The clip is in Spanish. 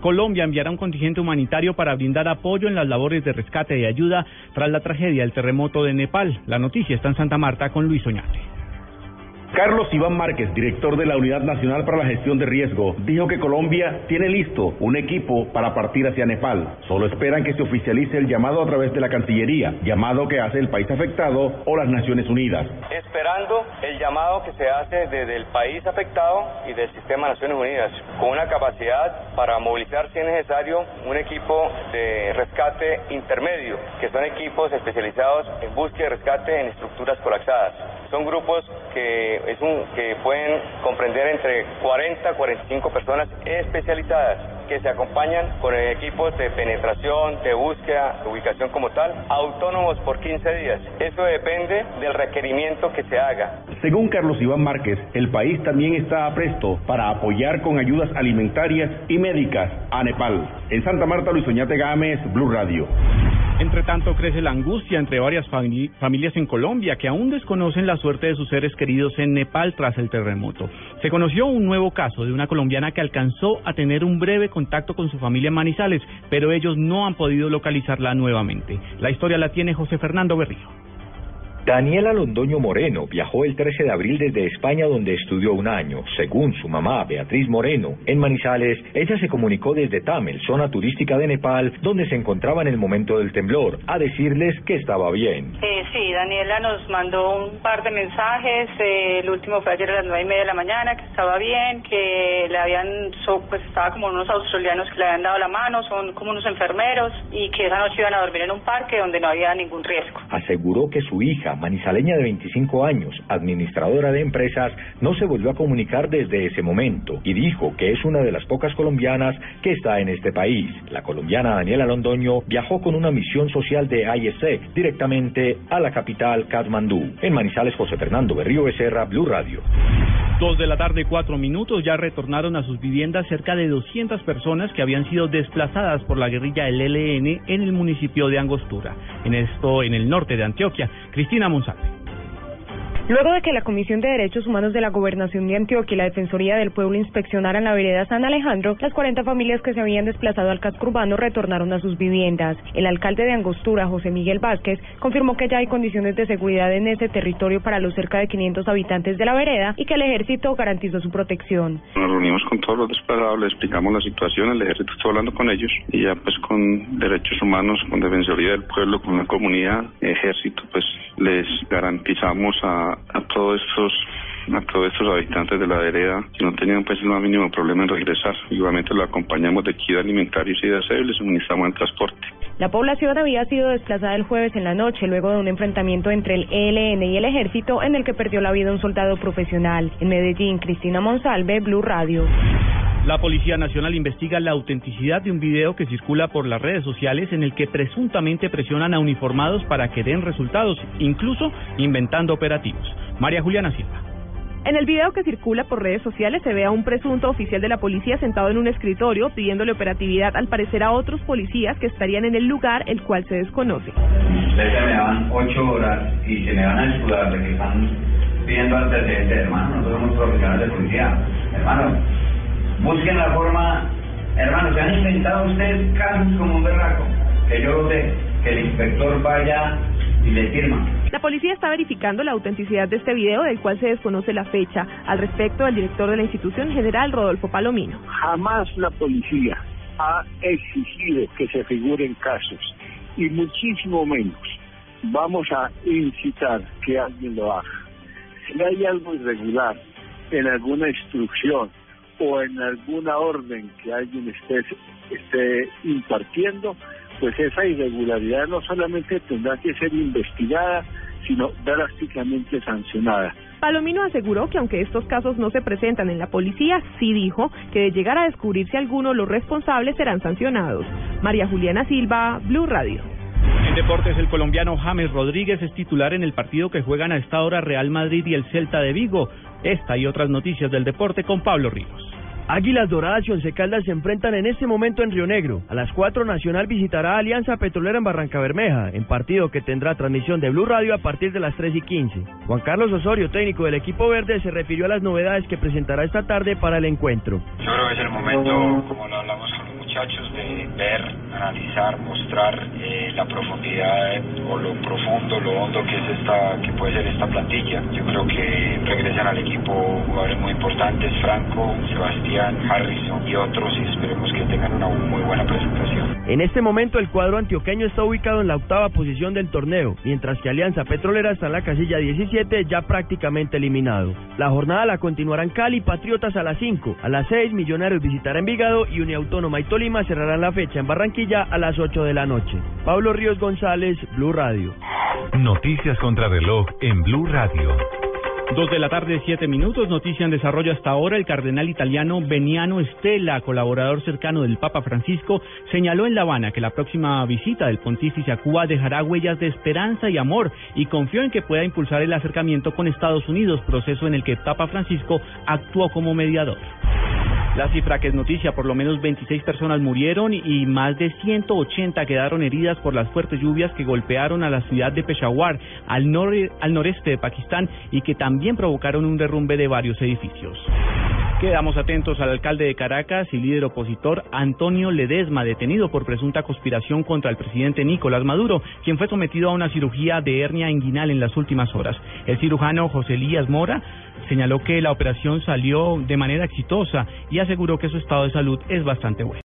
Colombia enviará un contingente humanitario para brindar apoyo en las labores de rescate y ayuda tras la tragedia del terremoto de Nepal. La noticia está en Santa Marta con Luis Oñate. Carlos Iván Márquez, director de la Unidad Nacional para la Gestión de Riesgo, dijo que Colombia tiene listo un equipo para partir hacia Nepal. Solo esperan que se oficialice el llamado a través de la Cancillería, llamado que hace el país afectado o las Naciones Unidas. Esperando el llamado que se hace desde el país afectado y del sistema de Naciones Unidas, con una capacidad para movilizar, si es necesario, un equipo de rescate intermedio, que son equipos especializados en búsqueda y rescate en estructuras colapsadas. Son grupos que es un que pueden comprender entre 40 a 45 personas especializadas que se acompañan con equipos de penetración, de búsqueda, ubicación como tal, autónomos por 15 días. Eso depende del requerimiento que se haga. Según Carlos Iván Márquez, el país también está presto para apoyar con ayudas alimentarias y médicas a Nepal. En Santa Marta, Luis Oñate Gámez, Blue Radio. Entre tanto, crece la angustia entre varias familias en Colombia que aún desconocen la suerte de sus seres queridos en Nepal tras el terremoto. Se conoció un nuevo caso de una colombiana que alcanzó a tener un breve contacto con su familia en Manizales, pero ellos no han podido localizarla nuevamente. La historia la tiene José Fernando Berrío. Daniela Londoño Moreno viajó el 13 de abril desde España donde estudió un año. Según su mamá, Beatriz Moreno, en Manizales, ella se comunicó desde Tamil, zona turística de Nepal, donde se encontraba en el momento del temblor, a decirles que estaba bien. Eh, sí, Daniela nos mandó un par de mensajes. Eh, el último fue ayer a las nueve y media de la mañana, que estaba bien, que le habían, pues estaba como unos australianos que le habían dado la mano, son como unos enfermeros, y que esa noche iban a dormir en un parque donde no había ningún riesgo. Aseguró que su hija manizaleña de 25 años, administradora de empresas, no se volvió a comunicar desde ese momento y dijo que es una de las pocas colombianas que está en este país. La colombiana Daniela Londoño viajó con una misión social de ISC directamente a la capital Kathmandú. En Manizales, José Fernando Berrío Becerra, Blue Radio. Dos de la tarde, cuatro minutos, ya retornaron a sus viviendas cerca de 200 personas que habían sido desplazadas por la guerrilla del ELN en el municipio de Angostura, en esto en el norte de Antioquia. Cristina Monsalve. Luego de que la Comisión de Derechos Humanos de la Gobernación de Antioquia y la Defensoría del Pueblo inspeccionaran la vereda San Alejandro, las 40 familias que se habían desplazado al casco urbano retornaron a sus viviendas. El alcalde de Angostura, José Miguel Vázquez, confirmó que ya hay condiciones de seguridad en ese territorio para los cerca de 500 habitantes de la vereda y que el ejército garantizó su protección. Nos reunimos con todos los desplazados, le explicamos la situación, el ejército está hablando con ellos y ya pues con derechos humanos, con Defensoría del Pueblo, con la comunidad, ejército, pues les garantizamos a a todos estos a todos estos habitantes de la vereda que no tenían pues el más mínimo problema en regresar. Igualmente lo acompañamos de equidad alimentaria y de aseo y les suministramos el transporte. La población había sido desplazada el jueves en la noche luego de un enfrentamiento entre el ELN y el ejército en el que perdió la vida un soldado profesional. En Medellín, Cristina Monsalve, Blue Radio. La Policía Nacional investiga la autenticidad de un video que circula por las redes sociales en el que presuntamente presionan a uniformados para que den resultados, incluso inventando operativos. María Juliana Silva. En el video que circula por redes sociales se ve a un presunto oficial de la policía sentado en un escritorio pidiéndole operatividad al parecer a otros policías que estarían en el lugar el cual se desconoce. Ustedes me dan ocho horas y se me van a escudar de que están pidiendo antecedentes, hermano. Nosotros somos profesionales de policía. Hermano, busquen la forma. Hermano, se han inventado ustedes casos como un berraco. Que yo sé que el inspector vaya y le firma la policía está verificando la autenticidad de este video, del cual se desconoce la fecha. Al respecto, el director de la institución general, Rodolfo Palomino. Jamás la policía ha exigido que se figuren casos, y muchísimo menos vamos a incitar que alguien lo haga. Si hay algo irregular en alguna instrucción o en alguna orden que alguien esté, esté impartiendo, pues esa irregularidad no solamente tendrá que ser investigada, sino drásticamente sancionada. Palomino aseguró que aunque estos casos no se presentan en la policía, sí dijo que de llegar a descubrirse alguno, los responsables serán sancionados. María Juliana Silva, Blue Radio. En deportes, el colombiano James Rodríguez es titular en el partido que juegan a esta hora Real Madrid y el Celta de Vigo. Esta y otras noticias del deporte con Pablo Ríos. Águilas Doradas y Once Caldas se enfrentan en este momento en Río Negro. A las 4 Nacional visitará Alianza Petrolera en Barranca Bermeja, en partido que tendrá transmisión de Blue Radio a partir de las 3 y 15. Juan Carlos Osorio, técnico del equipo verde, se refirió a las novedades que presentará esta tarde para el encuentro. Yo creo que es el momento, como lo hablamos con los muchachos, de ver, analizar, mostrar eh, la profundidad o lo profundo, lo hondo que es esta, que puede ser esta plantilla. Yo creo que regresan al equipo jugadores muy importantes, Franco, Sebastián Harrison y otros y esperemos que tengan una muy buena presentación. En este momento el cuadro antioqueño está ubicado en la octava posición del torneo, mientras que Alianza Petrolera está en la casilla 17 ya prácticamente eliminado. La jornada la continuarán Cali Patriotas a las 5, a las 6 Millonarios visitará Envigado y Uniautónoma y Tolima cerrarán la fecha en Barranquilla a las 8 de la noche. Pablo Ríos González, Blue Radio. Noticias contra reloj en Blue Radio. Dos de la tarde, siete minutos. Noticia en desarrollo hasta ahora. El cardenal italiano Beniano Estela, colaborador cercano del Papa Francisco, señaló en La Habana que la próxima visita del pontífice a Cuba dejará huellas de esperanza y amor y confió en que pueda impulsar el acercamiento con Estados Unidos, proceso en el que Papa Francisco actuó como mediador. La cifra que es noticia, por lo menos 26 personas murieron y más de 180 quedaron heridas por las fuertes lluvias que golpearon a la ciudad de Peshawar, al, al noreste de Pakistán, y que también provocaron un derrumbe de varios edificios. Quedamos atentos al alcalde de Caracas y líder opositor Antonio Ledesma, detenido por presunta conspiración contra el presidente Nicolás Maduro, quien fue sometido a una cirugía de hernia inguinal en las últimas horas. El cirujano José Elías Mora señaló que la operación salió de manera exitosa y aseguró que su estado de salud es bastante bueno.